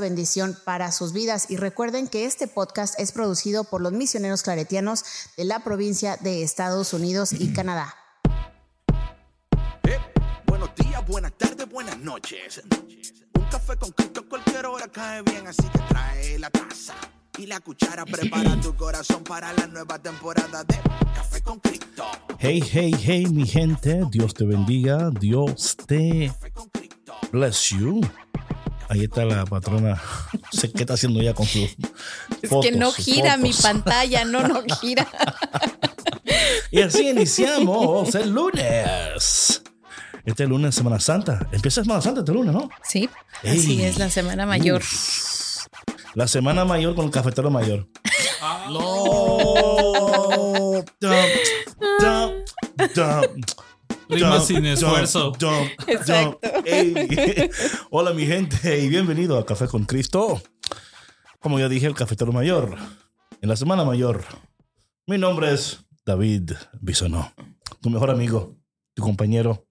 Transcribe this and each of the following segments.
bendición para sus vidas. Y recuerden que este podcast es producido por los misioneros claretianos de la provincia de Estados Unidos y Canadá. Eh, buenos días, buenas tardes, buenas noches. Un café con Cristo a cualquier hora cae bien, así que trae la taza y la cuchara. Prepara tu corazón para la nueva temporada de Café con Cristo. Hey, hey, hey, mi gente, Dios te bendiga, Dios te Café con Cristo. Bless you. Ahí está la patrona. No sé qué está haciendo ella con su. Es que no gira mi pantalla, no, no gira. Y así iniciamos el lunes. Este lunes es Semana Santa. Empieza Semana Santa este lunes, ¿no? Sí, así Ey. es la semana mayor. Uf. La semana mayor con el cafetero mayor. No. Dum, dum, dum. Sin esfuerzo. Exacto. Hola mi gente y bienvenido a Café con Cristo. Como ya dije, el cafetero mayor. En la semana mayor. Mi nombre es David Bisonó. Tu mejor amigo, tu compañero.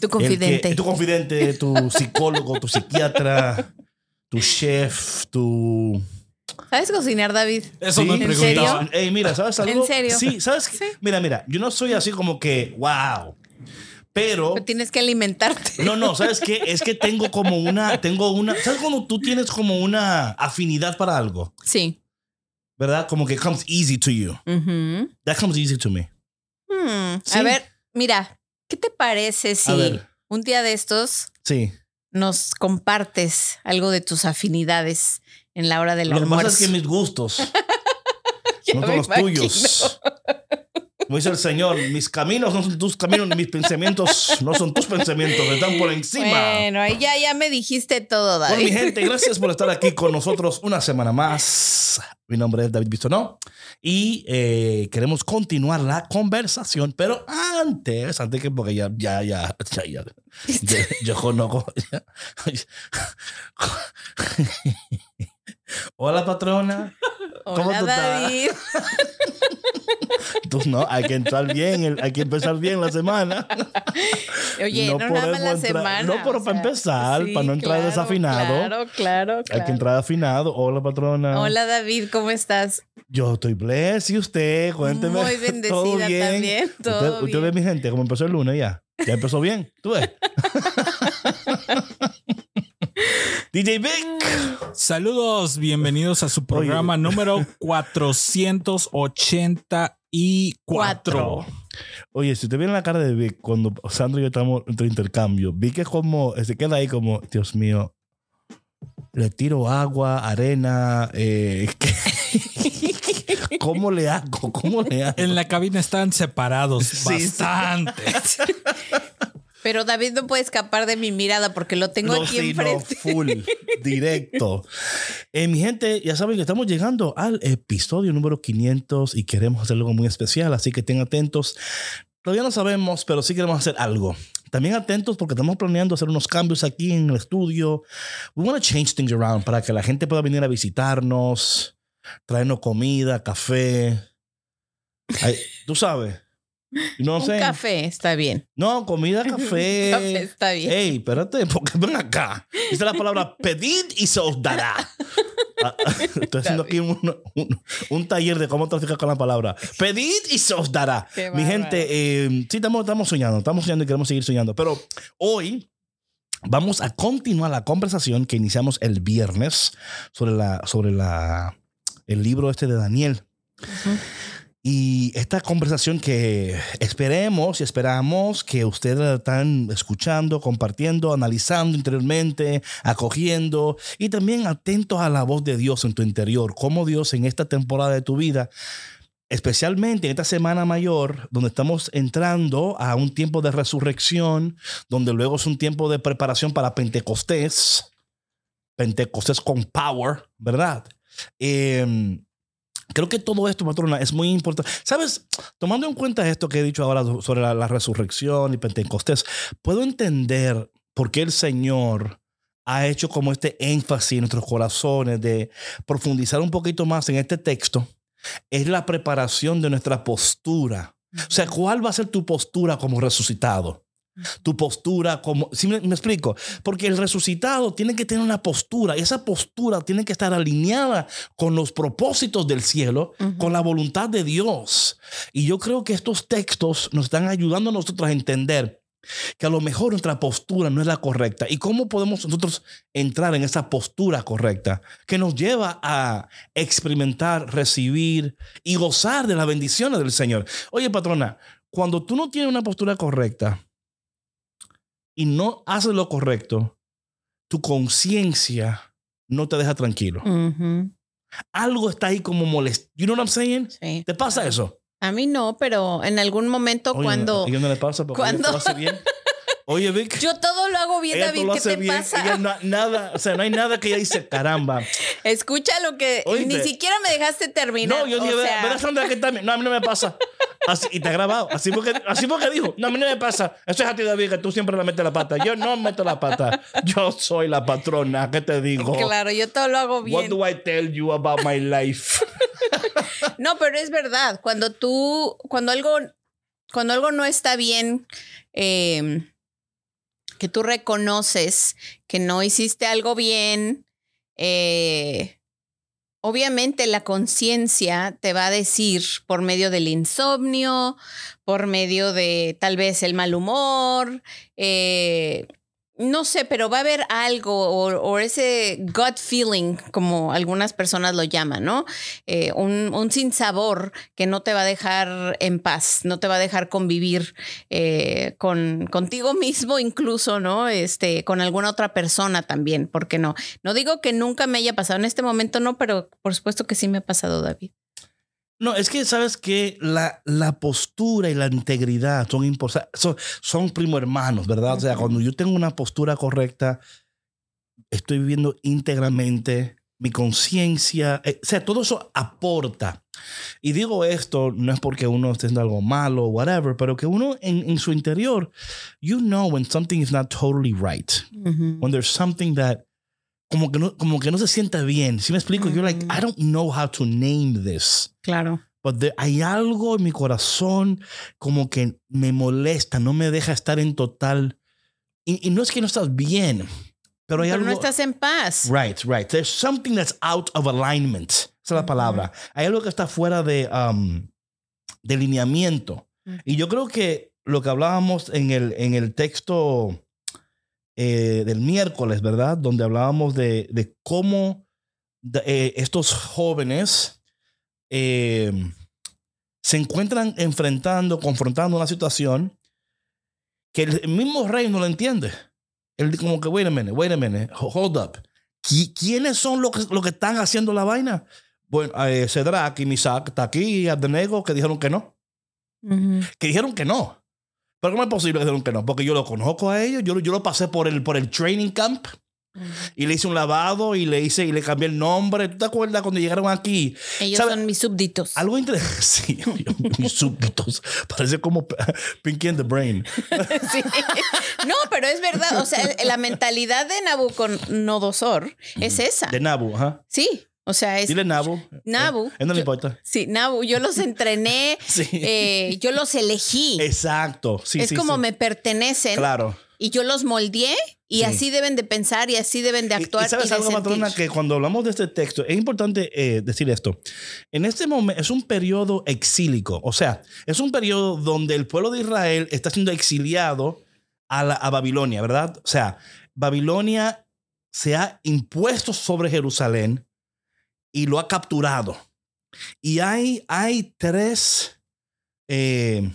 Tu confidente. que- tu confidente, tu psicólogo, tu psiquiatra, tu chef, tu... ¿Sabes cocinar, David? Eso me ¿En preguntaban. serio? Ey, mira, ¿sabes algo? ¿En serio? Sí, ¿sabes? qué? Mira, mira, yo no soy así como que, wow. Pero... Pero tienes que alimentarte. No, no, ¿sabes qué? Es que tengo como una, tengo una, ¿sabes cuando tú tienes como una afinidad para algo? Sí. ¿Verdad? Como que comes easy to you. Ujú. That comes easy to me. Hmm, Sí. A ver, mira, ¿qué te parece si un día de estos Sí. nos compartes algo de tus afinidades en la hora del Lo que almuerzo? pasa es que mis gustos Ya no son los imagino. tuyos. Como dice el Señor, mis caminos no son tus caminos, mis pensamientos no son tus pensamientos, están por encima. Bueno, ahí ya, ya me dijiste todo, Bueno, mi David. gente, gracias por estar aquí con nosotros una semana más. Mi nombre es David Bisonó y eh, queremos continuar la conversación, pero antes, antes que porque ya, ya, ya, ya, ya, yo, yo conozco. Hola, patrona. ¿Cómo Hola, tú estás? David. Tú no, hay que entrar bien, hay que empezar bien la semana. Oye, no, nada más la entrar- semana. No, pero para sea, empezar, sí, para no entrar claro, desafinado. Claro, claro, Hay claro. que entrar afinado. Hola, patrona. Hola, David, ¿cómo estás? Yo estoy blessed. ¿Y usted? Cuénteme. Muy bendecida ¿Todo bien? también, todo usted, usted ve bien. mi gente, como empezó el lunes ya. Ya empezó bien. ¿Tú ves? DJ Vic. Saludos, bienvenidos a su programa número 484. Oye, si te viene la cara de Vic cuando Sandro y yo estamos en intercambio, Vic es como, se queda ahí como, Dios mío, le tiro agua, arena, eh. ¿cómo le hago? ¿Cómo le hago? En la cabina están separados Sí, sí. Pero David no puede escapar de mi mirada porque lo tengo No, aquí sí, no, enfrente. full, directo. Eh, mi gente, ya saben que estamos llegando al episodio número 500 y queremos hacer algo muy especial, así que estén atentos. Todavía no sabemos, pero sí queremos hacer algo. También atentos porque estamos planeando hacer unos cambios aquí en el estudio. We want to change things around para que la gente pueda venir a visitarnos, traernos comida, café. Ay, Tú sabes. No Un sé. café está bien. No, comida, café. café está bien. Ey, espérate, porque ven acá. Dice la palabra pedid y se os dará. Ah, Estoy haciendo aquí un, un- un taller de cómo traficar con la palabra. Pedid y se os dará. Qué Mi gente, eh, sí, estamos, estamos soñando, estamos soñando y queremos seguir soñando. Pero hoy vamos a continuar la conversación que iniciamos el viernes sobre, la, sobre la, el libro este de Daniel. Y esta conversación que esperemos y esperamos que ustedes están escuchando, compartiendo, analizando interiormente, acogiendo y también atentos a la voz de Dios en tu interior, cómo Dios en esta temporada de tu vida, especialmente en esta semana mayor, donde estamos entrando a un tiempo de resurrección, donde luego es un tiempo de preparación para Pentecostés. Pentecostés con power, ¿verdad? Eh, creo que todo esto, patrona, es muy importante. ¿Sabes? Tomando en cuenta esto que he dicho ahora sobre la, la resurrección y Pentecostés, puedo entender por qué el Señor ha hecho como este énfasis en nuestros corazones de profundizar un poquito más en este texto. Es la preparación de nuestra postura. O sea, ¿cuál va a ser tu postura como resucitado? Tu postura como ¿sí me, me, explico porque el resucitado tiene que tener una postura y esa postura tiene que estar alineada con los propósitos del cielo uh -huh. con la voluntad de Dios y yo creo que estos textos nos están ayudando a nosotros a entender que a lo mejor nuestra postura no es la correcta y cómo podemos nosotros entrar en esa postura correcta que nos lleva a experimentar, recibir y gozar de las bendiciones del Señor. Oye, patrona, cuando tú no tienes una postura correcta, y no haces lo correcto, tu conciencia no te deja tranquilo. Uh -huh. Algo está ahí como molesto. You know what I'm saying? Sí. ¿Te pasa eso? A mí no, pero en algún momento Oye, cuando... ¿A ella no le pasa? Porque cuando... bien. Oye, Vic. Yo todo lo hago bien, ella David. lo ¿Qué te bien. pasa? Ella no, nada, o sea, no hay nada que ella dice, caramba. Escucha lo que... Oíste. Ni siquiera me dejaste terminar. No, yo veo, sea... ¿verdad, Sandra, que también? No, a mí no me pasa. Así, y te ha grabado. Así porque, así porque dijo, no, a mí no me pasa. Eso es a ti, David, que tú siempre le metes la pata. Yo no meto la pata. Yo soy la patrona. ¿Qué te digo? Claro, yo todo lo hago bien. What do I tell you about my life? no, pero es verdad. Cuando tú, cuando algo, cuando algo no está bien, eh, que tú reconoces que no hiciste algo bien, eh, obviamente la conciencia te va a decir por medio del insomnio, por medio de tal vez el mal humor, eh, no sé, pero va a haber algo o, ese gut feeling, como algunas personas lo llaman, ¿no? Eh, un, un sinsabor que no te va a dejar en paz, no te va a dejar convivir eh, con, contigo mismo incluso, ¿no? Este, con alguna otra persona también, ¿por qué no? No digo que nunca me haya pasado en este momento, no, pero por supuesto que sí me ha pasado, David. No, es que sabes que la, la postura y la integridad son importantes, son, son primo hermanos, ¿verdad? Uh -huh. O sea, cuando yo tengo una postura correcta, estoy viviendo íntegramente mi conciencia, eh, o sea, todo eso aporta. Y digo esto no es porque uno esté haciendo algo malo o whatever, pero que uno en, en, su interior, you know when something is not totally right, uh -huh. when there's something that como que no, como que no se sienta bien. Si ¿Sí me explico, mm. you're like, I don't know how to name this. Claro. But there, hay algo en mi corazón como que me molesta, no me deja estar en total. Y, y no es que no estás bien, pero hay pero algo. no estás en paz. Right, right. There's something that's out of alignment. Esa es la palabra. Mm. Hay algo que está fuera de, um, de lineamiento. Mm. Y yo creo que lo que hablábamos en el, en el texto eh, del miércoles, ¿verdad? Donde hablábamos de, de cómo de, eh, estos jóvenes eh, se encuentran enfrentando, confrontando una situación que el mismo rey no lo entiende. Él como que, wait a minute, wait a minute, hold up. ¿Quiénes son los que, los que están haciendo la vaina? Bueno, Cedrak y Misak, está aquí y Abdenego que dijeron que no. Uh -huh. Que dijeron que no. Pero ¿cómo es posible que dijeron que no? Porque yo lo conozco a ellos, yo, yo lo pasé por el, por el training camp y le hice un lavado y le hice y le cambié el nombre. ¿Tú te acuerdas cuando llegaron aquí? Ellos ¿sabes? son mis súbditos. Algo interesante. Sí, mis súbditos. Parece como Pinky and the Brain. sí. No, pero es verdad. O sea, la mentalidad de Nabucodonosor es esa. De Nabu, ajá. Sí. O sea, es. Dile Nabu. Nabu. Eh, no le importa. Sí, Nabu. Yo los entrené. sí. eh, yo los elegí. Exacto. Sí, es sí, como me pertenecen. Claro. Y yo los moldeé y sí. así deben de pensar y así deben de actuar. Y, y sabes y algo, patrona, que cuando hablamos de este texto, es importante eh, decir esto. En este momento es un periodo exílico. O sea, es un periodo donde el pueblo de Israel está siendo exiliado a, la, a Babilonia, ¿verdad? O sea, Babilonia se ha impuesto sobre Jerusalén y lo ha capturado. Y hay, hay tres, eh,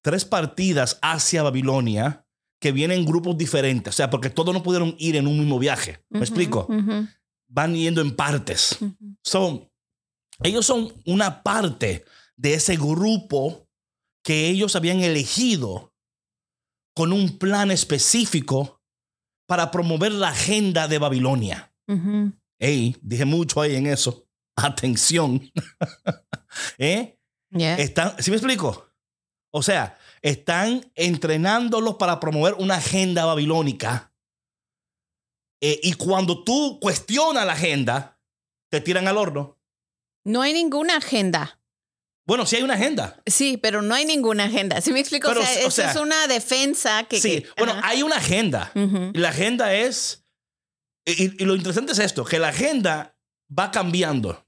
tres partidas hacia Babilonia que vienen en grupos diferentes. O sea, porque todos no pudieron ir en un mismo viaje. ¿Me uh -huh, explico? Uh -huh. Van yendo en partes. Uh -huh. so, ellos son una parte de ese grupo que ellos habían elegido con un plan específico para promover la agenda de Babilonia. Ey, dije mucho ahí en eso. Atención. ¿Eh? Yeah. Están, ¿Sí me explico? O sea, están entrenándolos para promover una agenda babilónica. Eh, y cuando tú cuestionas la agenda, te tiran al horno. No hay ninguna agenda. Bueno, sí hay una agenda. Sí, pero no hay ninguna agenda. ¿Sí me explico? Pero, o sea, o eso sea, es una defensa que... sí, que- bueno, ajá. hay una agenda. Y la agenda es. Y, y lo interesante es esto: que la agenda va cambiando.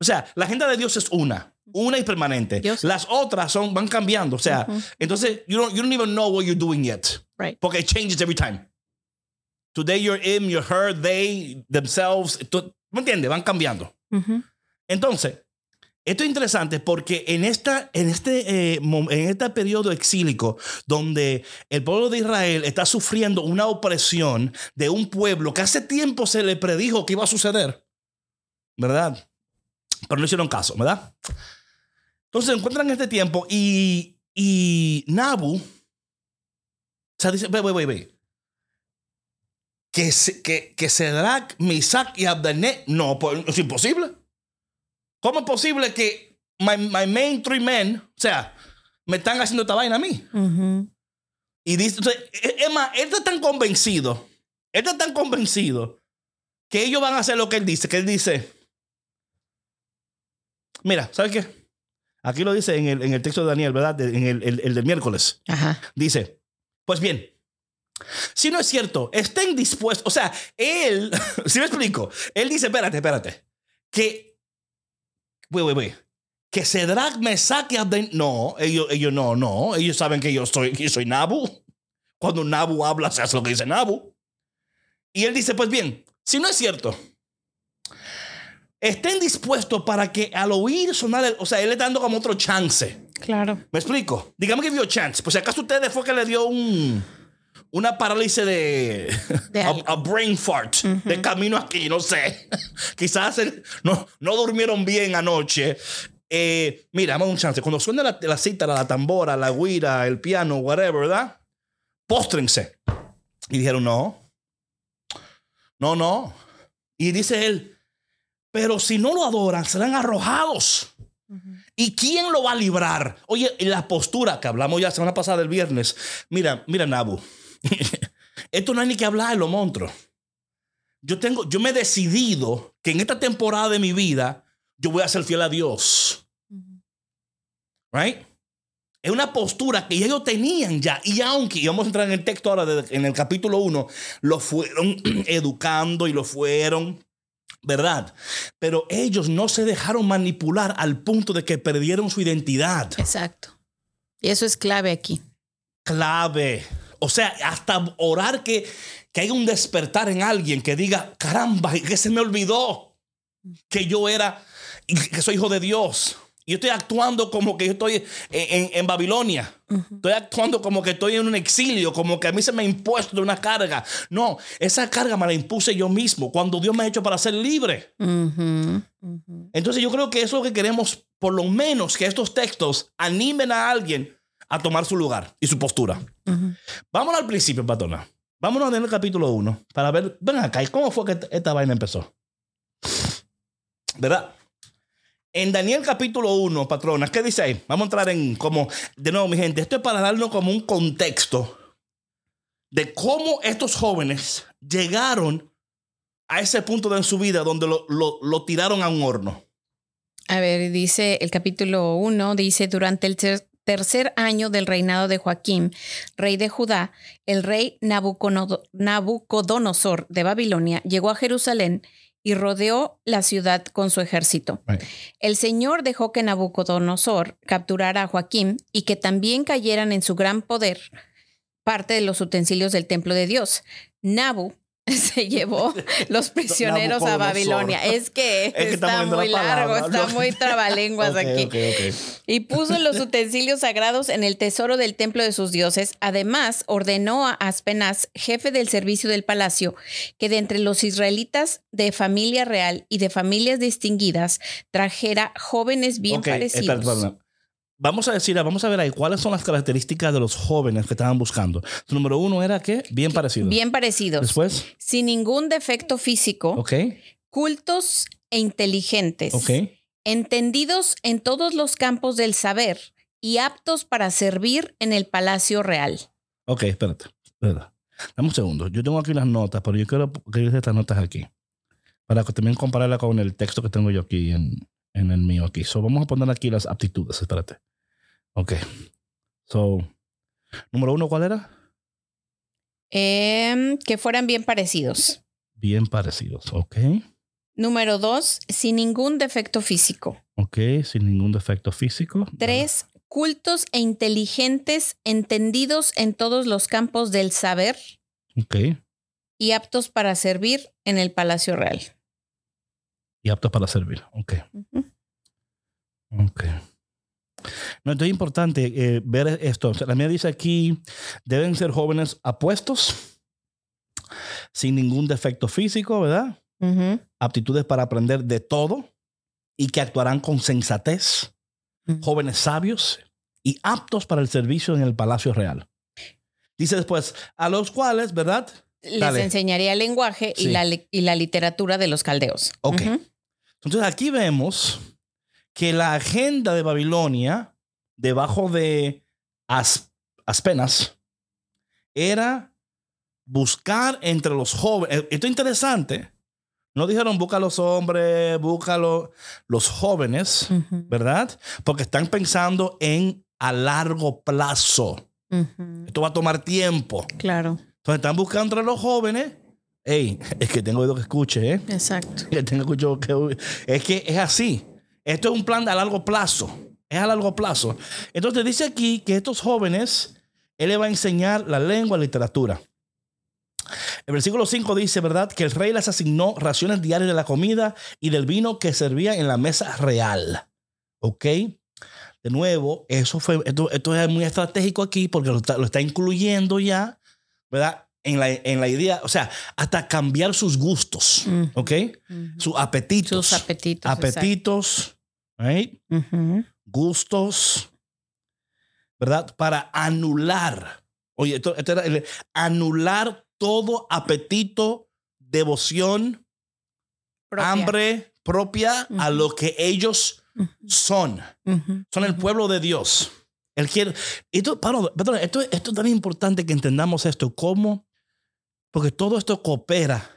O sea, la agenda de Dios es una, una y permanente. Dios. Las otras son, van cambiando. O sea, entonces, you don't, you don't even know what you're doing yet. Right. Porque it changes every time. Today you're him, you're her, they, themselves. ¿Me entiendes? Van cambiando. Entonces, esto es interesante porque en, esta, en, este, eh, en este periodo exílico, donde el pueblo de Israel está sufriendo una opresión de un pueblo que hace tiempo se le predijo que iba a suceder, ¿verdad? Pero no hicieron caso, ¿verdad? Entonces se encuentran en este tiempo y, y Nabu, o sea, dice, ve, ve, ve, ve. Que, se- que, que Cedrac, Misac y Abdenet, no, pues es imposible. ¿Cómo es posible que my, my main three men, o sea, me están haciendo esta vaina a mí? Y dice, entonces, es es más, él está tan convencido, él está tan convencido que ellos van a hacer lo que él dice, que él dice, mira, ¿sabes qué? Aquí lo dice en el, en el texto de Daniel, ¿verdad? De- En el, el, el del miércoles. Ajá. Dice, pues bien, si no es cierto, estén dispuestos, o sea, él, si me explico, él dice, espérate, espérate, que, güey, güey, güey, que Cedrac me saque a No, ellos, ellos no, no, ellos saben que yo soy, que soy Nabu. Cuando Nabu habla, se hace lo que dice Nabu. Y él dice, pues bien, si no es cierto, estén dispuestos para que al oír sonar, el- o sea, él le está dando como otro chance. Claro. ¿Me explico? Dígame que dio chance. Pues si acaso ustedes fue que le dio un una parálisis de, De a, brain fart de camino aquí, no sé. Quizás el- no, no durmieron bien anoche. Eh, mira, dame un chance. Cuando suena la, la cítara, la tambora, la guira, el piano, whatever, ¿verdad? Póstrense. Y dijeron, no. No, no. Y dice él, pero si no lo adoran, serán arrojados. ¿Y quién lo va a librar? Oye, la postura que hablamos ya semana pasada el viernes. Mira, mira, Nabu. Esto no hay ni que hablarlo, monstruo. Yo tengo, yo me he decidido que en esta temporada de mi vida yo voy a ser fiel a Dios. Right? Es una postura que ellos tenían ya. Y aunque, y vamos a entrar en el texto ahora, de- en el capítulo 1, lo fueron educando y lo fueron, ¿verdad? Pero ellos no se dejaron manipular al punto de que perdieron su identidad. Exacto. Y eso es clave aquí. Clave. O sea, hasta orar que, que haya un despertar en alguien que diga, caramba, que se me olvidó que yo era, que soy hijo de Dios. Yo estoy actuando como que yo estoy en, en- en Babilonia. Estoy actuando como que estoy en un exilio, como que a mí se me ha impuesto una carga. No, esa carga me la impuse yo mismo cuando Dios me ha hecho para ser libre. Entonces yo creo que eso es lo que queremos, por lo menos que estos textos animen a alguien a tomar su lugar y su postura. Ujú. Vámonos al principio, Patona. Vámonos en el capítulo 1 para ver, ven acá, ¿y cómo fue que esta- esta vaina empezó? ¿Verdad? En Daniel capítulo 1, patrona, ¿qué dice ahí? Vamos a entrar en como, de nuevo, mi gente, esto es para darnos como un contexto de cómo estos jóvenes llegaron a ese punto de en su vida donde lo, lo- lo tiraron a un horno. A ver, dice el capítulo 1, dice, durante el ter- tercer año del reinado de Joaquín, rey de Judá, el rey Nabucodono- Nabucodonosor de Babilonia llegó a Jerusalén y rodeó la ciudad con su ejército. El Señor dejó que Nabucodonosor capturara a Joaquín y que también cayeran en su gran poder parte de los utensilios del templo de Dios. Nabu se llevó los prisioneros a. Babilonia. Es que, está muy largo, palabra, está muy trabalenguas aquí. Y puso los utensilios sagrados en el tesoro del templo de sus dioses. Además, ordenó a Aspenaz, jefe del servicio del palacio, que de entre los israelitas de familia real y de familias distinguidas trajera jóvenes bien parecidos. Vamos a decir, vamos a ver ahí cuáles son las características de los jóvenes que estaban buscando. número uno era que bien parecido. Bien parecidos. Después, Sin ningún defecto físico, ok, cultos e inteligentes. ok. Entendidos en todos los campos del saber y aptos para servir en el palacio real. Ok, espérate. espérate. Dame un segundo. Yo tengo aquí las notas, pero yo quiero escribir estas notas aquí. Para que también compararla con el texto que tengo yo aquí en, en el mío aquí. So, vamos a poner aquí las aptitudes. Espérate. Ok. So, número uno, ¿cuál era? Em, que fueran bien parecidos. Bien parecidos. Ok. Número dos, sin ningún defecto físico. Ok, sin ningún defecto físico. Tres, cultos e inteligentes, entendidos en todos los campos del saber Ok. y aptos para servir en el palacio real. Y aptos para servir. Ok. Ujú. Ok. No, entonces es importante eh, ver esto. O sea, la mía dice aquí, deben ser jóvenes apuestos, sin ningún defecto físico, ¿verdad? Ujú. Aptitudes para aprender de todo y que actuarán con sensatez, Ujú. jóvenes sabios y aptos para el servicio en el palacio real. Dice después, a los cuales, ¿verdad? Les Dale. enseñaría el lenguaje y, Sí. la, li- y la literatura de los caldeos. Ok. Ujú. Entonces aquí vemos que la agenda de Babilonia, debajo de As- Aspenas, era buscar entre los jóvenes. Esto es interesante. No dijeron busca a los hombres, busca a lo- los jóvenes. ¿verdad? Porque están pensando en a largo plazo. Esto va a tomar tiempo. Claro, Entonces están buscando entre los jóvenes. Ey, es que tengo oído que escuche, ¿eh? exacto. que escuchado que es que es así. Esto es un plan a largo plazo. Es a largo plazo. Entonces dice aquí que estos jóvenes, él le va a enseñar la lengua, la literatura. El versículo 5 dice, ¿verdad? Que el rey les asignó raciones diarias de la comida y del vino que servía en la mesa real. ¿Ok? De nuevo, eso fue, esto, esto es muy estratégico aquí porque lo está, lo está incluyendo ya, ¿verdad? En la, en la idea, o sea, hasta cambiar sus gustos, Ujú. ¿ok? Sus apetitos. Sus apetitos. Apetitos, right? gustos, ¿verdad? Para anular, oye, esto, esto era el- anular todo apetito, devoción, Propia. hambre propia a lo que ellos son. Son el pueblo de Dios. Él quiere. Esto, perdón, esto, esto es tan importante que entendamos esto. ¿Cómo? Porque todo esto coopera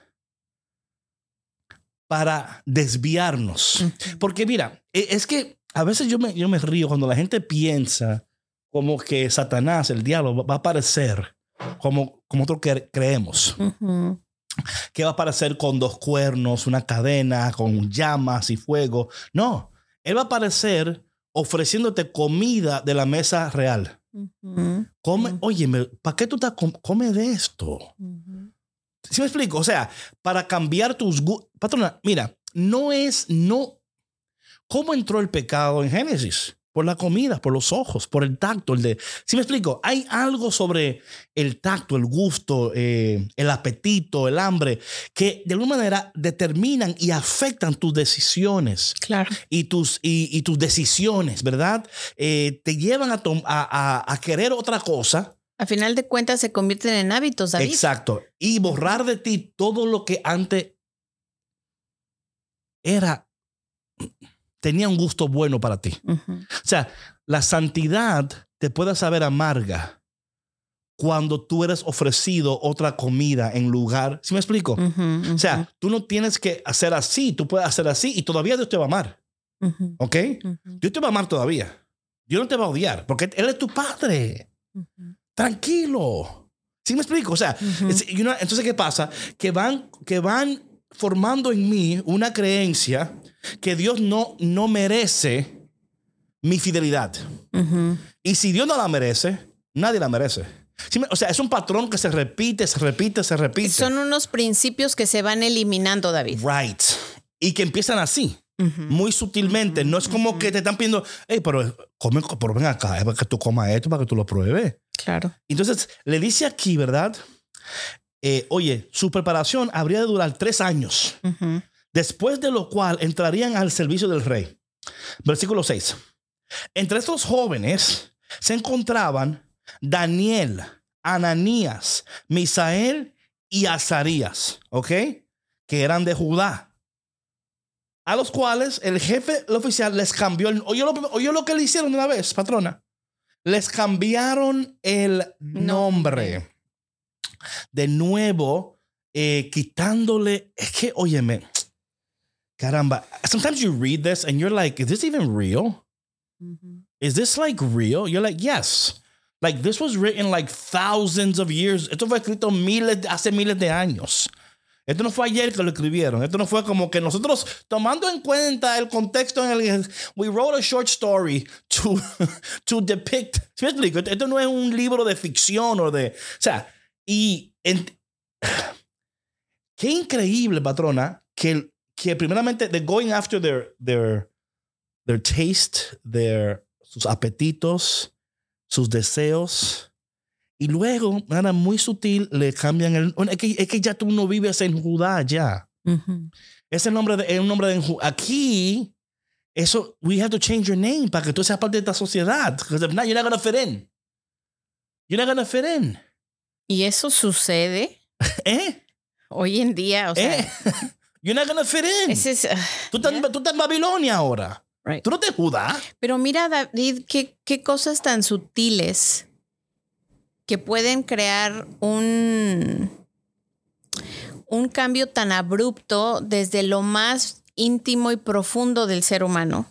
para desviarnos. Porque mira, e- es que a veces yo me, yo me río cuando la gente piensa como que Satanás, el diablo, va a aparecer como, como nosotros cre- creemos. Que va a aparecer con dos cuernos, una cadena, con llamas y fuego. No, él va a aparecer ofreciéndote comida de la mesa real. Come, oye, ¿para qué tú estás com- come de esto? ¿Sí me explico? O sea, para cambiar tus gustos. Patrona, mira, no es, no. ¿Cómo entró el pecado en Génesis? Por la comida, por los ojos, por el tacto. El de, ¿Sí me explico? Hay algo sobre el tacto, el gusto, eh, el apetito, el hambre, que de alguna manera determinan y afectan tus decisiones Claro. y tus, y, y tus decisiones, ¿verdad? Eh, te llevan a, tom- a, a- a querer otra cosa. A final de cuentas se convierten en hábitos, David. Exacto. Y borrar de ti todo lo que antes era, tenía un gusto bueno para ti. Ujú. O sea, la santidad te puede saber amarga cuando tú eres ofrecido otra comida en lugar. ¿Sí me explico? Ujú, O sea, tú no tienes que hacer así, tú puedes hacer así y todavía Dios te va a amar. ¿Ok? Dios te va a amar todavía. Dios no te va a odiar porque Él es tu padre. Tranquilo. ¿Sí me explico? O sea, es- entonces, ¿qué pasa? Que van, que van formando en mí una creencia que Dios no, no merece mi fidelidad. Y si Dios no la merece, nadie la merece. ¿Sí me- o sea, es un patrón que se repite, se repite, se repite. Son unos principios que se van eliminando, David. right. Y que empiezan así, Muy sutilmente. No es como que te están pidiendo, hey, pero, come, pero ven acá, es para que tú comas esto, para que tú lo pruebes. Claro. Entonces, le dice aquí, ¿verdad? Eh, oye, su preparación habría de durar tres años, después de lo cual entrarían al servicio del rey. Versículo 6. Entre estos jóvenes se encontraban Daniel, Ananías, Misael y Azarías, ¿ok? Que eran de Judá. A los cuales el jefe el oficial les cambió el. Oye lo, oye lo que le hicieron una vez, patrona. Les cambiaron el nombre. De nuevo, eh, quitándole. Es que, óyeme. Caramba. Sometimes you read this and you're like, is this even real? Is this like real? You're like, yes. Like this was written like thousands of years. Esto fue escrito miles, hace miles de años. Esto no fue ayer que lo escribieron. Esto no fue como que nosotros, tomando en cuenta el contexto en el que we wrote a short story to, to depict. ¿Sí me explico? Esto no es un libro de ficción o de. O sea, y. Qué increíble, patrona, que, que primeramente they're going after their, their, their taste, their, sus apetitos, sus deseos. Y luego, nada muy sutil, le cambian el. Es que, es que ya tú no vives en Judá ya. Ese nombre de, es un nombre de aquí. Eso, we have to change your name para que tú seas parte de esta sociedad. Because if not, you're not going to fit in. You're not going to fit in. Y eso sucede ¿Eh? hoy en día. O sea, ¿Eh? You're not going to fit in. ese es, ah, tú, estás, tú estás en Babilonia ahora. right. Tú no te Judá. Pero mira, David, qué, qué cosas tan sutiles que pueden crear un, un cambio tan abrupto desde lo más íntimo y profundo del ser humano,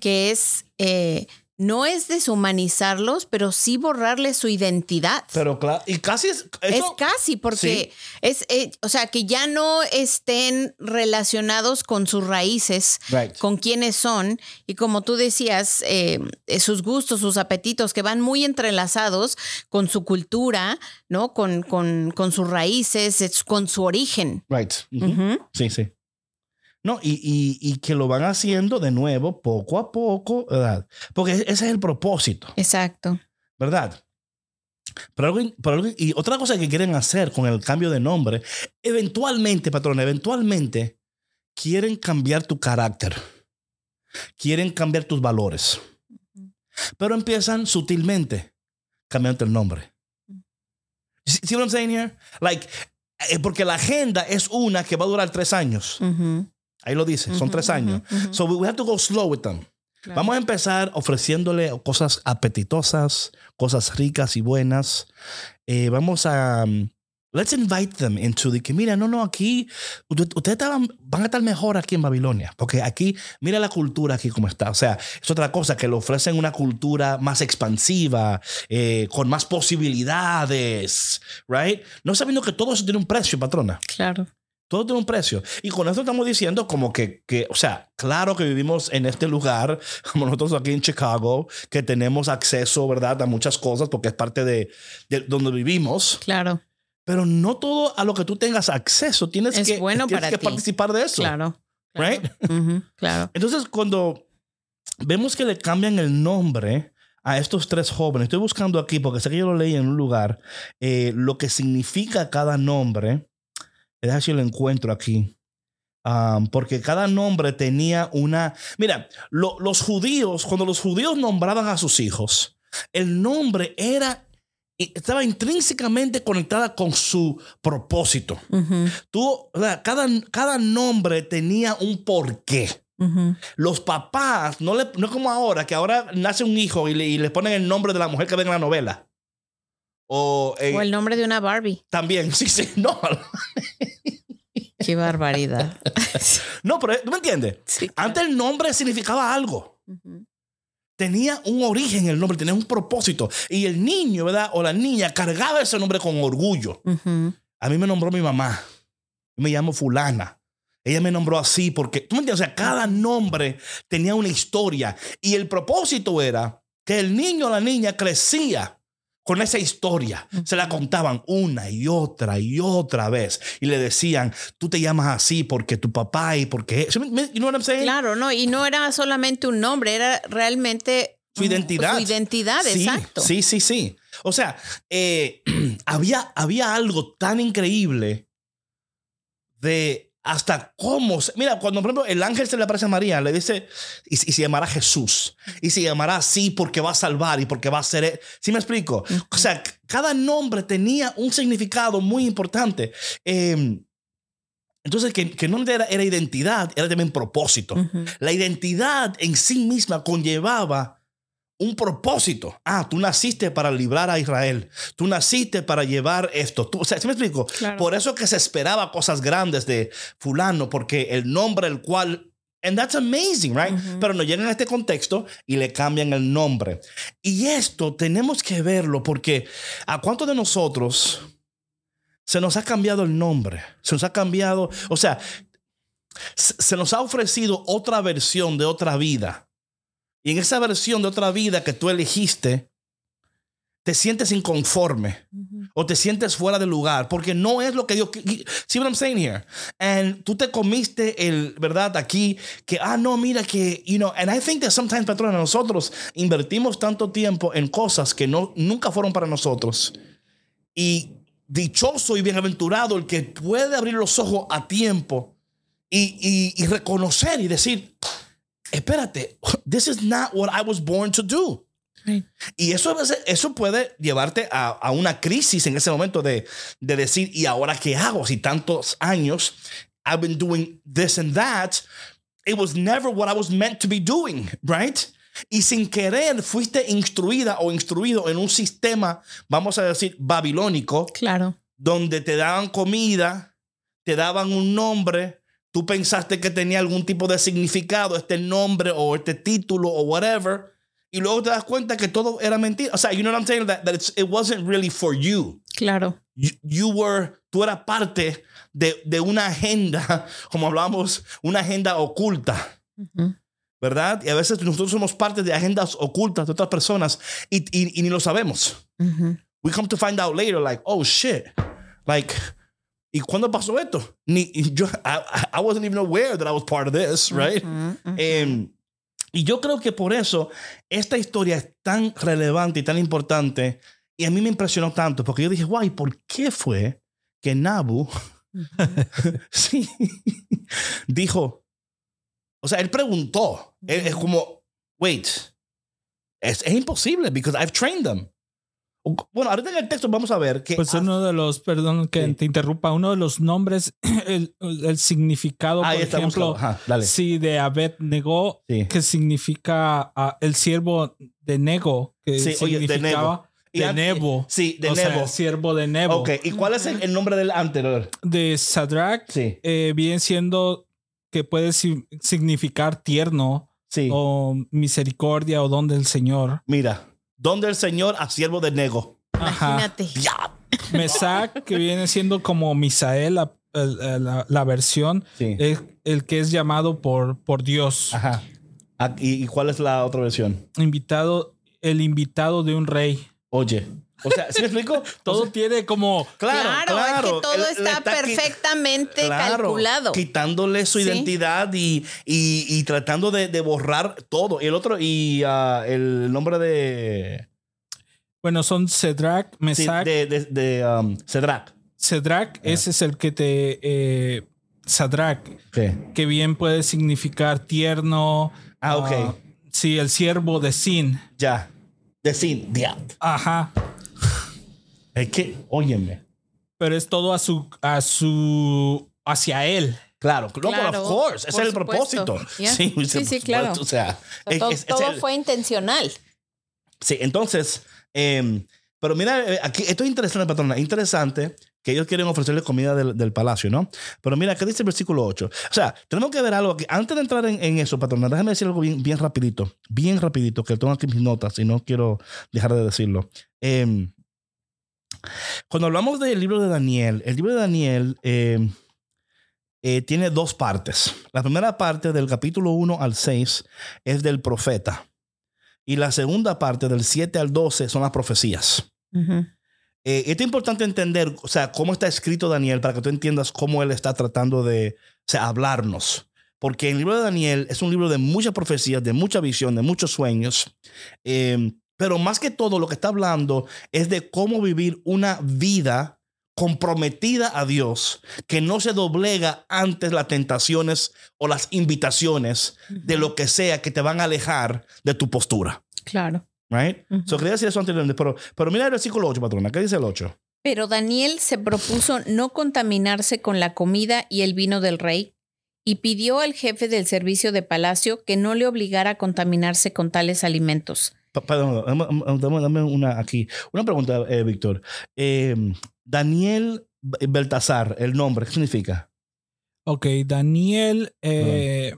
que es, eh, no es deshumanizarlos, pero sí borrarles su identidad. Pero claro, y casi es. es casi porque es, eh, o sea, que ya no estén relacionados con sus raíces, Right. con quiénes son y como tú decías, eh, eh, sus gustos, sus apetitos que van muy entrelazados con su cultura, ¿no? Con, con, con sus raíces, es- con su origen. Right. Sí, sí. No, y, y, y que lo van haciendo de nuevo, poco a poco, ¿verdad? Porque ese es el propósito, Exacto. ¿verdad? Pero algo, pero algo- y otra cosa que quieren hacer con el cambio de nombre, eventualmente, patrón, eventualmente quieren cambiar tu carácter, quieren cambiar tus valores, pero empiezan sutilmente cambiando el nombre. See what I'm saying here? Like, eh, porque la agenda es una que va a durar tres años. Ahí lo dice, son tres años. So we have to go slow with them. Claro. Vamos a empezar ofreciéndole cosas apetitosas, cosas ricas y buenas. Eh, vamos a. um, let's invite them into the que, mira, no, no, aquí. usted- Ustedes estaban- van a estar mejor aquí en Babilonia. Porque aquí, mira la cultura aquí como está. O sea, es otra cosa que le ofrecen una cultura más expansiva, eh, con más posibilidades, right? No sabiendo que todo eso tiene un precio, patrona. Claro. Todo tiene un precio. Y con esto estamos diciendo como que, que, o sea, claro que vivimos en este lugar, como nosotros aquí en Chicago, que tenemos acceso, ¿verdad?, a muchas cosas porque es parte de, de donde vivimos. Claro. Pero no todo a lo que tú tengas acceso tienes Es que, bueno tienes para que ti. participar de eso. Claro. claro. Right? Ujú, Claro. Entonces, cuando vemos que le cambian el nombre a estos tres jóvenes, estoy buscando aquí porque sé que yo lo leí en un lugar, eh, lo que significa cada nombre. Déjame ver si lo encuentro aquí. Um, porque cada nombre tenía una. Mira, lo- los judíos, cuando los judíos nombraban a sus hijos, el nombre era. Estaba intrínsecamente conectada con su propósito. Ujú, Tú, o sea, cada, cada nombre tenía un porqué. Los papás, no, le, no es como ahora, que ahora nace un hijo y le, y le ponen el nombre de la mujer que ve en la novela. O, eh, O el nombre de una Barbie. también, sí, sí, no. Qué barbaridad. No, pero ¿tú me entiendes? Sí, Antes el nombre significaba algo. Tenía un origen el nombre, tenía un propósito. Y el niño, ¿verdad? O la niña cargaba ese nombre con orgullo. A mí me nombró mi mamá. Me llamo fulana. Ella me nombró así porque, ¿tú me entiendes? O sea, cada nombre tenía una historia. Y el propósito era que el niño o la niña crecía con esa historia. Se la contaban una y otra y otra vez. Y le decían, tú te llamas así porque tu papá y porque... ¿Sí me- me- You know what I'm saying? Claro, no, y no era solamente un nombre, era realmente Su identidad. Su identidad, Sí, exacto. Sí, sí, sí. O sea, eh, había, había algo tan increíble de hasta cómo. se- Mira, cuando por ejemplo el ángel se le aparece a María, le dice, y, y se llamará Jesús. Y se llamará así porque va a salvar y porque va a ser. ¿Sí me explico? O sea, cada nombre tenía un significado muy importante. Eh, entonces, que, que no era, era identidad, era también propósito. La identidad en sí misma conllevaba un propósito. Ah, tú naciste para librar a Israel. Tú naciste para llevar esto. Tú, o sea, ¿sí me explico? Claro. Por eso que se esperaba cosas grandes de fulano, porque el nombre el cual... And that's amazing, right? Ujú. Pero nos llegan a este contexto y le cambian el nombre. Y esto tenemos que verlo porque ¿a cuántos de nosotros se nos ha cambiado el nombre? Se nos ha cambiado, o sea, se se nos ha ofrecido otra versión de otra vida. Y en esa versión de otra vida que tú elegiste, te sientes inconforme o te sientes fuera de lugar porque no es lo que Dios. See what I'm saying here? And tú te comiste el, ¿verdad? Aquí que, ah, no, mira que, you know, and I think that sometimes, patrona, nosotros invertimos tanto tiempo en cosas que no, nunca fueron para nosotros. Y dichoso y bienaventurado el que puede abrir los ojos a tiempo y, y, y reconocer y decir, espérate, this is not what I was born to do. Y eso, a veces- eso puede llevarte a, a una crisis en ese momento de, de decir, ¿y ahora qué hago? Si tantos años I've been doing this and that, it was never what I was meant to be doing, right? Y sin querer fuiste instruida o instruido en un sistema, vamos a decir, babilónico, Claro. donde te daban comida, te daban un nombre, tú pensaste que tenía algún tipo de significado, este nombre o este título o whatever, y luego te das cuenta que todo era mentira. O sea, you know what I'm saying? That, that it wasn't really for you. Claro. You, you were, tú eras parte de, de una agenda, como hablamos, una agenda oculta. Ujú. ¿Verdad? Y a veces nosotros somos parte de agendas ocultas de otras personas y, y- y ni lo sabemos. Ujú. We come to find out later, like, oh shit. Like, ¿y cuándo pasó esto? Ni, yo, I, I wasn't even aware that I was part of this, right? Em, y yo creo que por eso esta historia es tan relevante y tan importante. Y a mí me impresionó tanto, porque yo dije, guay, ¿por qué fue que Nabu sí, dijo? O sea, él preguntó. Él- es como, wait, es, es imposible, because I've trained them. Bueno, ahorita en el texto vamos a ver que. Pues uno de los, perdón que Sí. te interrumpa, uno de los nombres, el, el significado, Ahí por está ejemplo. Ajá, dale. sí, de Abed negó, Sí. que significa ah, el siervo de Nego, que Sí, oye, de significaba Y de, an- Nebo. Sí, de o sea, Nebo. el siervo de Nebo. ok, ¿y cuál es el, el nombre del anterior? De Sadrach, Sí, eh, viene siendo que puede si- significar tierno sí. o misericordia o don del Señor. Mira, donde el Señor a siervo de Nego. Imagínate. Ya. Mesac, que viene siendo como Misael, la, la- la versión, Sí. es el que es llamado por, por Dios. Ajá. Ah, ¿Y, y cuál es la otra versión? Invitado, el invitado de un rey. Oye. O sea, ¿sí me explico? Todo O sea, tiene como claro, claro. es que todo está, perfectamente claro, calculado. Quitándole su Sí. identidad y, y, y tratando de, de borrar todo. Y el otro, y ah, el nombre de. Bueno, son Cedrac, sí, Mesac, de, de, de, um, Cedrac. Cedrac, ese es el que te. Eh, Sadrach, Sí. que bien puede significar tierno. Ah, ok. sí, el siervo de Sin. Ya. Decir, ya. Ajá. Es que, óyeme. Pero es todo a su. a su. hacia él. Claro, no, but Claro, of course, es el supuesto. propósito. Yeah. Sí, Sí, sí, claro. O sea, O sea, es- todo es- es todo el- fue intencional. Sí, entonces, eh, pero mira, eh, aquí esto es interesante, patrona, interesante que ellos quieren ofrecerle comida del, del palacio, ¿no? Pero mira, ¿qué dice el versículo 8? O sea, tenemos que ver algo aquí. Antes de entrar en, en eso, patrona, déjame decir algo bien, bien rapidito, bien rapidito, que tengo aquí mis notas y no quiero dejar de decirlo. Eh, cuando hablamos del libro de Daniel, el libro de Daniel eh, eh, tiene dos partes. La primera parte del capítulo 1 al 6 es del profeta. Y la segunda parte, del 7 al 12, son las profecías. Eh, esto es importante entender, o sea, cómo está escrito Daniel para que tú entiendas cómo él está tratando de o sea, hablarnos. Porque el libro de Daniel es un libro de muchas profecías, de mucha visión, de muchos sueños. Eh, pero más que todo, lo que está hablando es de cómo vivir una vida comprometida a Dios, que no se doblega ante las tentaciones o las invitaciones de lo que sea que te van a alejar de tu postura. Claro. Right? So, quería decir eso anteriormente, pero, pero mira el versículo 8, patrona. ¿Qué dice el 8? Pero Daniel se propuso no contaminarse con la comida y el vino del rey y pidió al jefe del servicio de palacio que no le obligara a contaminarse con tales alimentos. Perdón, dame, una aquí. Una pregunta, eh, Víctor. Eh, Daniel Beltasar, el nombre, ¿qué significa? Ok, Daniel. eh,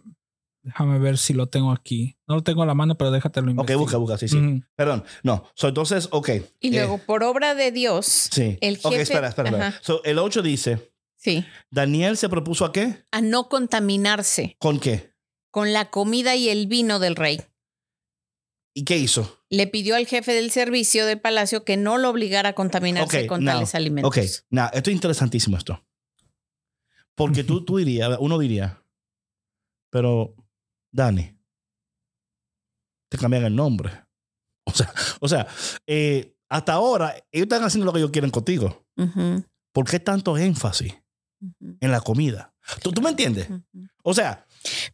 déjame ver si lo tengo aquí. No lo tengo a la mano, pero déjatelo Ok, investigar. busca, busca, sí, sí. Perdón, no. So, entonces, ok. Y Eh, luego, por obra de Dios, sí. el Ok, jefe- espera, espera. espera. So, el 8 dice, sí, Daniel se propuso a qué? a no contaminarse ¿Con qué? con la comida y el vino del rey. ¿Y qué hizo? Le pidió al jefe del servicio de palacio que no lo obligara a contaminarse con now, tales alimentos. Ok, nah, esto es interesantísimo esto. Porque tú, tú dirías, uno diría, pero Dani, te cambian el nombre. O sea, o sea eh, hasta ahora ellos están haciendo lo que ellos quieren contigo. ¿Por qué tanto énfasis en la comida? ¿Tú, tú me entiendes? O sea,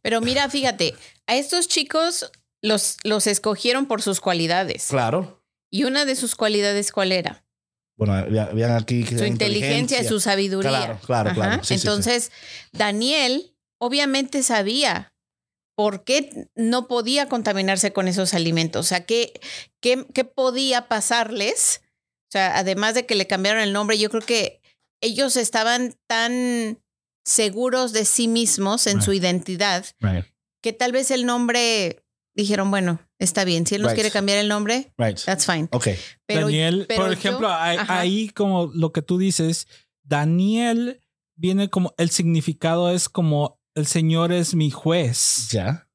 Pero mira, fíjate, a estos chicos los, los escogieron por sus cualidades. claro. Y una de sus cualidades, ¿cuál era? Bueno, vean aquí. que Su inteligencia y su sabiduría. Claro, claro, claro. Sí, sí. Entonces, Daniel obviamente sabía por qué no podía contaminarse con esos alimentos. O sea, ¿qué, qué, qué podía pasarles? O sea, además de que le cambiaron el nombre, yo creo que ellos estaban tan seguros de sí mismos en su identidad Right, que tal vez el nombre dijeron, bueno, está bien, si él nos Right. quiere cambiar el nombre, right. that's fine. Ok. Pero, Daniel, pero por yo- ejemplo, ahí, como lo que tú dices, Daniel viene como, el significado es como, el Señor es mi juez. Ya.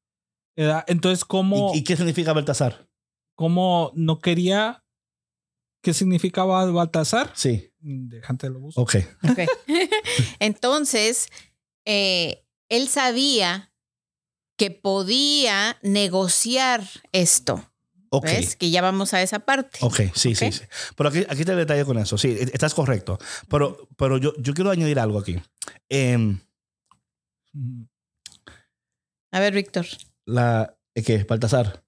¿verdad? Entonces, ¿cómo, ¿Y, y qué significa Baltasar? cómo no quería? ¿Qué significaba Baltasar? Sí. Déjate lo busco. Ok. Ok. Entonces, eh, él sabía que podía negociar esto. Ok. ¿Ves? Que ya vamos a esa parte. Ok, sí, sí, Ok. sí. Pero aquí, aquí te detalle con eso. Sí, e- estás correcto. Pero, pero yo, yo quiero añadir algo aquí. Em. A ver, Víctor. la, ¿eh, ¿Qué? Baltasar.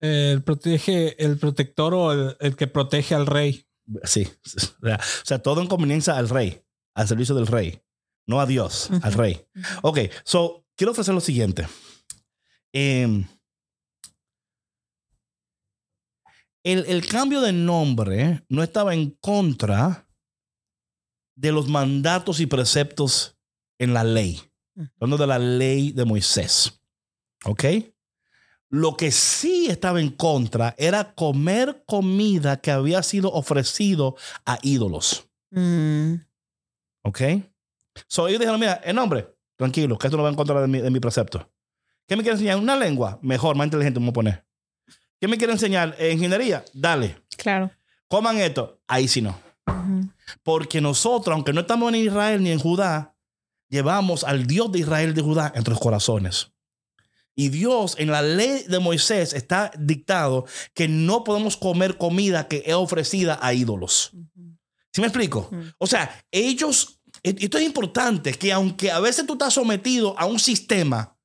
El protege, el protector o el, el que protege al rey. Sí. O sea, todo en conveniencia al rey, al servicio del rey, no a Dios, al rey. Ok, so quiero ofrecer lo siguiente. Em, el, el cambio de nombre no estaba en contra de los mandatos y preceptos en la ley. Ujú. Hablando de la ley de Moisés. ¿Ok? Lo que sí estaba en contra era comer comida que había sido ofrecido a ídolos. Mm, ¿Ok? So ellos dijeron, mira, el nombre, tranquilo, que esto no va en contra de mi, de mi precepto. ¿Qué me quiere enseñar? Una lengua, mejor, más inteligente, me voy a poner. ¿Qué me quiere enseñar? Eh, Ingeniería, dale. claro. Coman esto, ahí sí no. Porque nosotros, aunque no estamos en Israel ni en Judá, llevamos al Dios de Israel de Judá en nuestros corazones. Y Dios en la ley de Moisés está dictado que no podemos comer comida que es ofrecida a ídolos. ¿Sí me explico? O sea, ellos, esto es importante, que aunque a veces tú estás sometido a un sistema,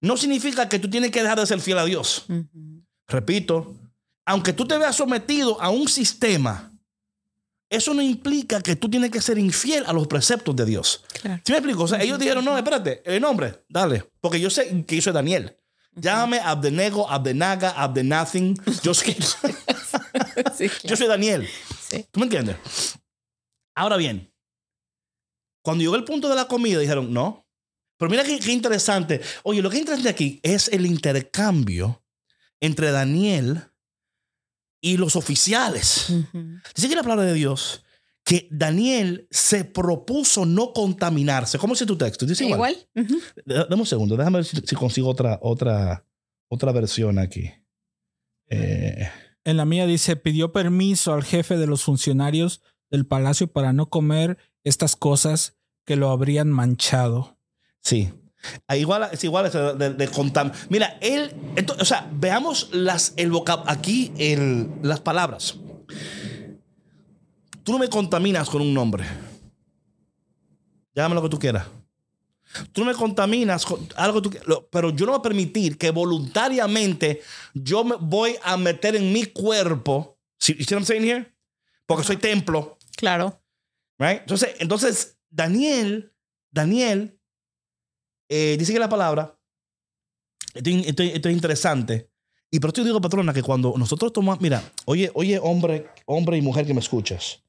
no significa que tú tienes que dejar de ser fiel a Dios. Ujú. Repito, aunque tú te veas sometido a un sistema, eso no implica que tú tienes que ser infiel a los preceptos de Dios. Claro. ¿Sí me explico? O sea, ellos dijeron, no, espérate, el nombre, dale, porque yo sé que yo soy Daniel. Llámame Abdenego, Abdenaga, Abdenathing. Yo soy, Sí, yo claro. soy Daniel. Sí. ¿Tú me entiendes? Ahora bien, cuando llegó el punto de la comida, dijeron, no. Pero mira qué, qué interesante. Oye, lo que es interesante aquí es el intercambio entre Daniel y los oficiales. Ujú. Dice que la palabra de Dios que Daniel se propuso no contaminarse. ¿Cómo dice tu texto? Dice igual. Igual. Ujú. Da- Dame un segundo, déjame ver si, si consigo otra, otra, otra versión aquí. Eh, En la mía dice, pidió permiso al jefe de los funcionarios del palacio para no comer estas cosas que lo habrían manchado. Sí. Ah, Igual, es igual es de, de, contam- Mira, él, esto- o sea, veamos las, el vocab, aquí el, las palabras. tú no me contaminas con un nombre. Llámame lo que tú quieras. Tú no me contaminas con algo que tú quieras, pero yo no voy a permitir que voluntariamente yo me voy a meter en mi cuerpo. ¿Sí, you see what I'm saying here? Porque soy templo. Claro. Right? Entonces, entonces Daniel, Daniel, eh, dice que la palabra, esto, es- esto es- esto es interesante. Y por eso yo digo, patrona, que cuando nosotros tomamos, mira, oye, oye, hombre, hombre y mujer que me escuchas,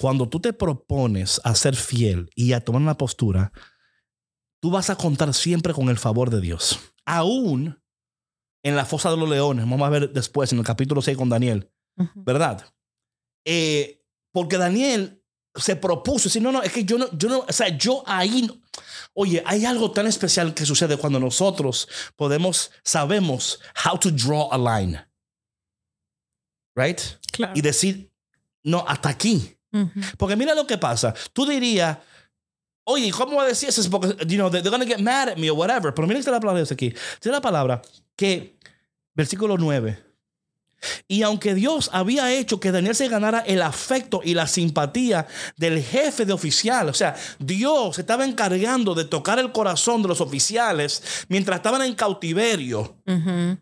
cuando tú te propones a ser fiel y a tomar una postura, tú vas a contar siempre con el favor de Dios. Aún en la fosa de los leones, vamos a ver después en el capítulo 6 con Daniel, Ujú. ¿verdad? Eh, porque Daniel se propuso decir, no, no, es que yo no, yo no, o sea, yo ahí, no- oye, hay algo tan especial que sucede cuando nosotros podemos, sabemos how to draw a line, right? Claro. Y decir, no, hasta aquí. Ujú. Porque mira lo que pasa. Tú dirías, oye, ¿cómo va a decir eso? Es Porque, you know, they're going to get mad at me or whatever. Pero mira que está la palabra de aquí. Dice la palabra que, versículo 9. Y aunque Dios había hecho que Daniel se ganara el afecto y la simpatía del jefe de oficial, o sea, Dios estaba encargando de tocar el corazón de los oficiales mientras estaban en cautiverio.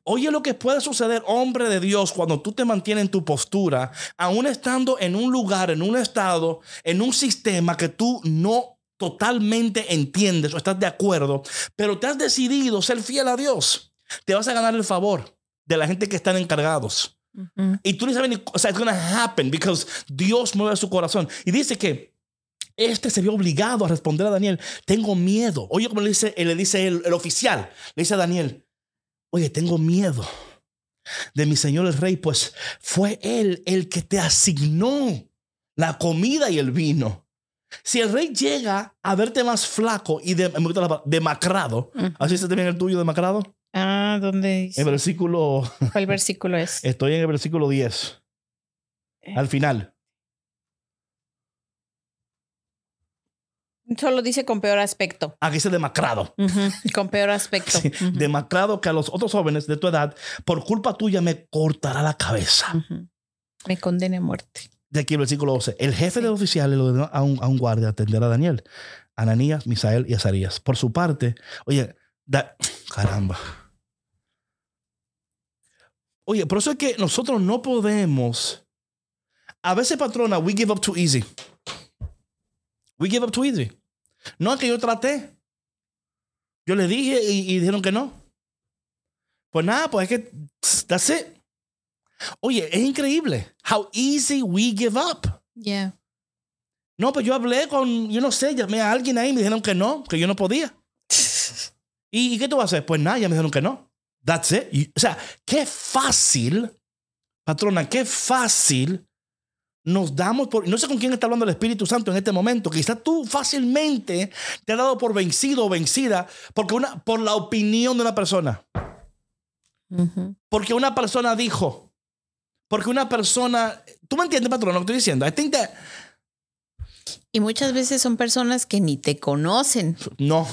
Oye lo que puede suceder, hombre de Dios, cuando tú te mantienes en tu postura, aún estando en un lugar, en un estado, en un sistema que tú no totalmente entiendes o estás de acuerdo, pero te has decidido ser fiel a Dios. Te vas a ganar el favor de la gente que están encargados. Y tú ni sabes ni, o sea, it's gonna happen because Dios mueve su corazón. Y dice que este se vio obligado a responder a Daniel, tengo miedo. Oye, como le dice, le dice el, el oficial, le dice a Daniel, oye, tengo miedo de mi señor el rey, pues fue él el que te asignó la comida y el vino. Si el rey llega a verte más flaco y de, demacrado, Ujú. así está también el tuyo demacrado, Ah, ¿dónde dice? en versículo, ¿Cuál versículo es? estoy en el versículo 10, al final. Solo dice con peor aspecto. Aquí dice demacrado. Ujú. Con peor aspecto. Sí. Demacrado que a los otros jóvenes de tu edad, por culpa tuya, me cortará la cabeza. Me condene a muerte. De aquí el versículo 12. El jefe de oficiales le ordenó a un, a un guardia atender a Daniel, Ananías, Misael y Azarías. Por su parte, oye, da- caramba. Oye, por eso es que nosotros no podemos. A veces, patrona, we give up too easy. We give up too easy. No es que yo traté. Yo le dije y, y dijeron que no. Pues nada, pues es que that's it. Oye, es increíble how easy we give up. Yeah. No, pues yo hablé con, yo no sé, llamé a alguien ahí y me dijeron que no, que yo no podía. ¿Y, y qué tú vas a hacer? Pues nada, ya me dijeron que no. That's it. O sea, qué fácil, patrona, qué fácil nos damos por. No sé con quién está hablando el Espíritu Santo en este momento. Quizás tú fácilmente te has dado por vencido o vencida porque una, por la opinión de una persona. Porque una persona dijo. Porque una persona. ¿Tú me entiendes, patrón, lo que estoy diciendo? I think that. Y muchas veces son personas que ni te conocen. No.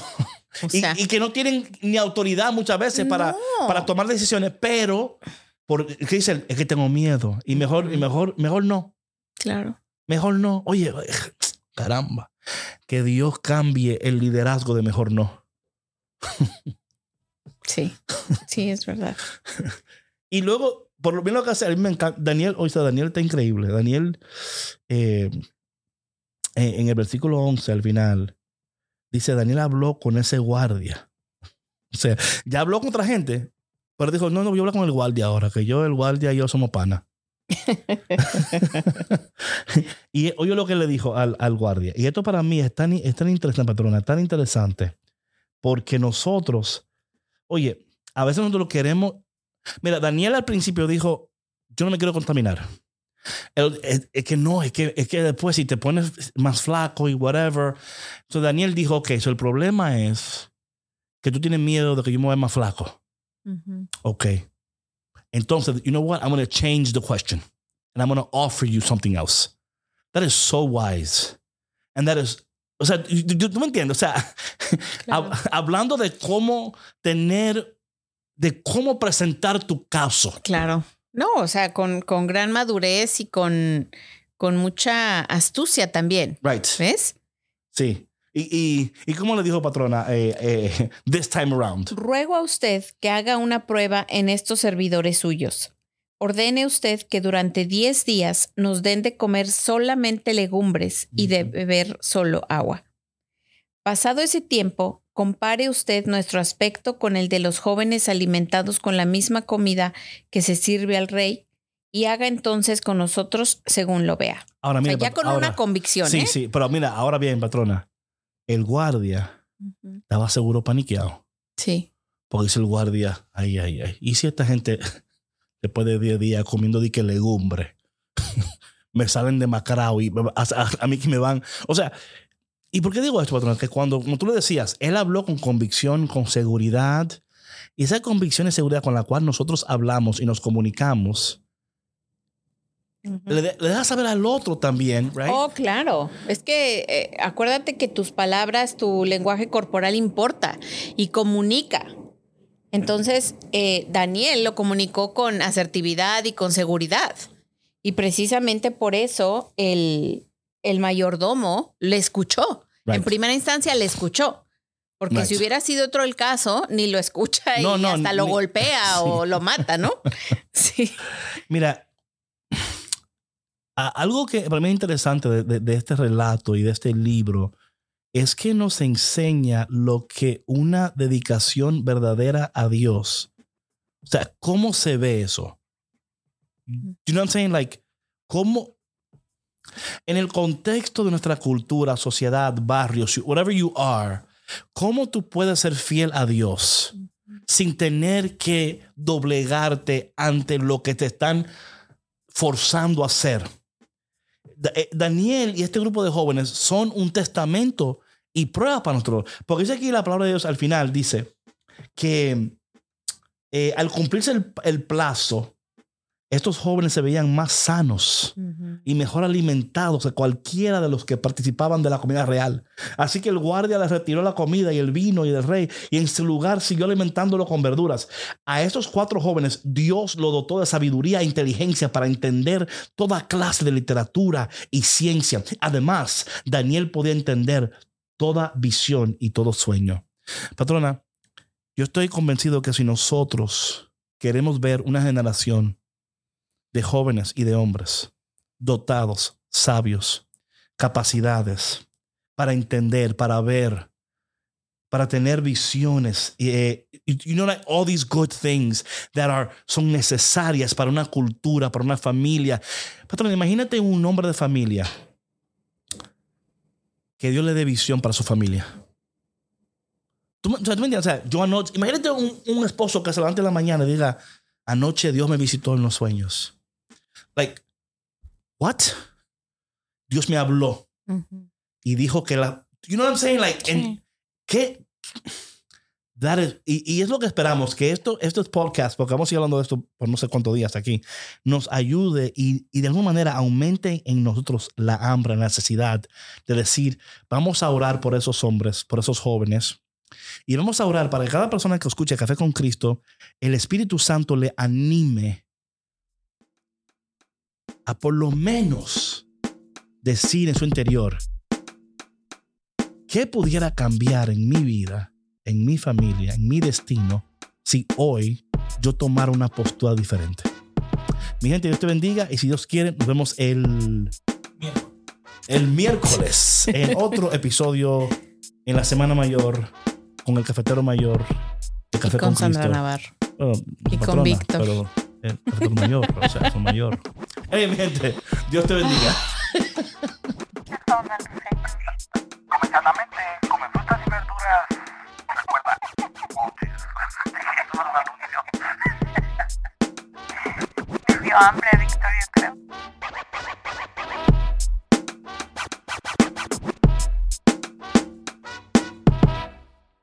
O Y, sea, y que no tienen ni autoridad muchas veces para, No. para tomar decisiones, pero por, ¿qué dicen? Es que tengo miedo y mejor, y mejor, mejor no, claro. mejor no. Oye, caramba, que Dios cambie el liderazgo de mejor no. Sí. Sí, es verdad. Y luego, por lo menos que hace, a mí me encanta, Daniel, oye, Daniel está increíble. Daniel, eh, en en el versículo 11 al final, dice, Daniel habló con ese guardia. O sea, ya habló con otra gente, pero dijo, no, no, yo hablo con el guardia ahora, que yo, el guardia y yo somos pana. y oye lo que le dijo al, al guardia. Y esto para mí es tan, es tan interesante, patrona, tan interesante, porque nosotros, oye, a veces nosotros queremos. Mira, Daniel al principio dijo: Yo no me quiero contaminar. El- Es, es que no, es que, es que después si te pones más flaco y whatever. Entonces Daniel dijo: Ok, so el problema es que tú tienes miedo de que yo me vea más flaco. Ujú. Ok. Entonces, you know what? I'm going to change the question and I'm going to offer you something else. That is so wise. And that is, o sea, ¿tú, me entiendes? O sea, Claro. hab- hablando de cómo tener, de cómo presentar tu caso. Claro. No, o sea, con, con gran madurez y con, con mucha astucia también. Right. ¿Ves? Sí. Y, y, y cómo le dijo patrona, eh, eh, this time around. Ruego a usted que haga una prueba en estos servidores suyos. Ordene usted que durante 10 días nos den de comer solamente legumbres y de beber solo agua. Pasado ese tiempo, compare usted nuestro aspecto con el de los jóvenes alimentados con la misma comida que se sirve al rey y haga entonces con nosotros según lo vea. Ahora, O sea, mira, ya con ahora- una convicción, Sí, ¿eh? sí, pero mira, ahora bien, patrona, el guardia estaba seguro paniqueado. Sí. Porque dice el guardia, ay, ay, ay. ¿Y si esta gente, después de 10 días comiendo dique legumbre, me salen de macrao y a, a- a mí que me van? O sea, ¿y por qué digo esto, patrón? Que cuando, como tú le decías, él habló con convicción, con seguridad, y esa convicción y seguridad con la cual nosotros hablamos y nos comunicamos, le, de- le saber al otro también, right? Oh, claro. Es que eh, acuérdate que tus palabras, tu lenguaje corporal importa y comunica. Entonces, eh, Daniel lo comunicó con asertividad y con seguridad. Y precisamente por eso el, el mayordomo le escuchó. En primera instancia le escuchó. Porque Right. si hubiera sido otro el caso, ni lo escucha y No, no, hasta lo ni- golpea Sí. o lo mata, ¿no? Sí. Mira, algo que para mí es interesante de, de- de este relato y de este libro es que nos enseña lo que una dedicación verdadera a Dios. O sea, ¿cómo se ve eso? You know what I'm saying? Like, ¿cómo? En el contexto de nuestra cultura, sociedad, barrios, whatever you are, ¿cómo tú puedes ser fiel a Dios sin tener que doblegarte ante lo que te están forzando a hacer? Eh, Daniel y este grupo de jóvenes son un testamento y prueba para nosotros. Porque dice aquí la palabra de Dios al final, dice que eh, al cumplirse el plazo, estos jóvenes se veían más sanos y mejor alimentados que cualquiera de los que participaban de la comida real. Así que el guardia les retiró la comida y el vino y el rey y en su lugar siguió alimentándolo con verduras. A estos cuatro jóvenes Dios lo dotó de sabiduría e inteligencia para entender toda clase de literatura y ciencia. Además, Daniel podía entender toda visión y todo sueño. Patrona, yo estoy convencido que si nosotros queremos ver una generación de jóvenes y de hombres dotados, sabios, capacidades para entender, para ver, para tener visiones. eh, you know, like all these good things that are, son necesarias para una cultura, para una familia. Patrón, imagínate un hombre de familia que Dios le dé visión para su familia. ¿Tú, ¿tú me? O sea, yo anoche, imagínate un, un esposo que se levante en la mañana y diga, anoche Dios me visitó en los sueños. Like, what? Dios me habló Ujú. y dijo que la. You know what I'm saying? Like, en- Sí. ¿qué? That is- y, y es lo que esperamos, que esto, estos podcasts, porque vamos a ir hablando de esto por no sé cuántos días aquí, nos ayude y, y de alguna manera aumente en nosotros la hambre, la necesidad de decir, vamos a orar por esos hombres, por esos jóvenes. Y vamos a orar para que cada persona que escuche Café con Cristo, el Espíritu Santo le anime a por lo menos decir en su interior, ¿qué pudiera cambiar en mi vida, en mi familia, en mi destino, si hoy yo tomara una postura diferente? Mi gente, Dios te bendiga y si Dios quiere, nos vemos el, el miércoles en otro episodio en la Semana Mayor con el cafetero mayor de Café con Sandra Cristo. Navarro. Bueno, Y con patrona, Víctor. Pero el cafetero mayor, o sea, son mayor. Hey, mi gente, Dios te bendiga.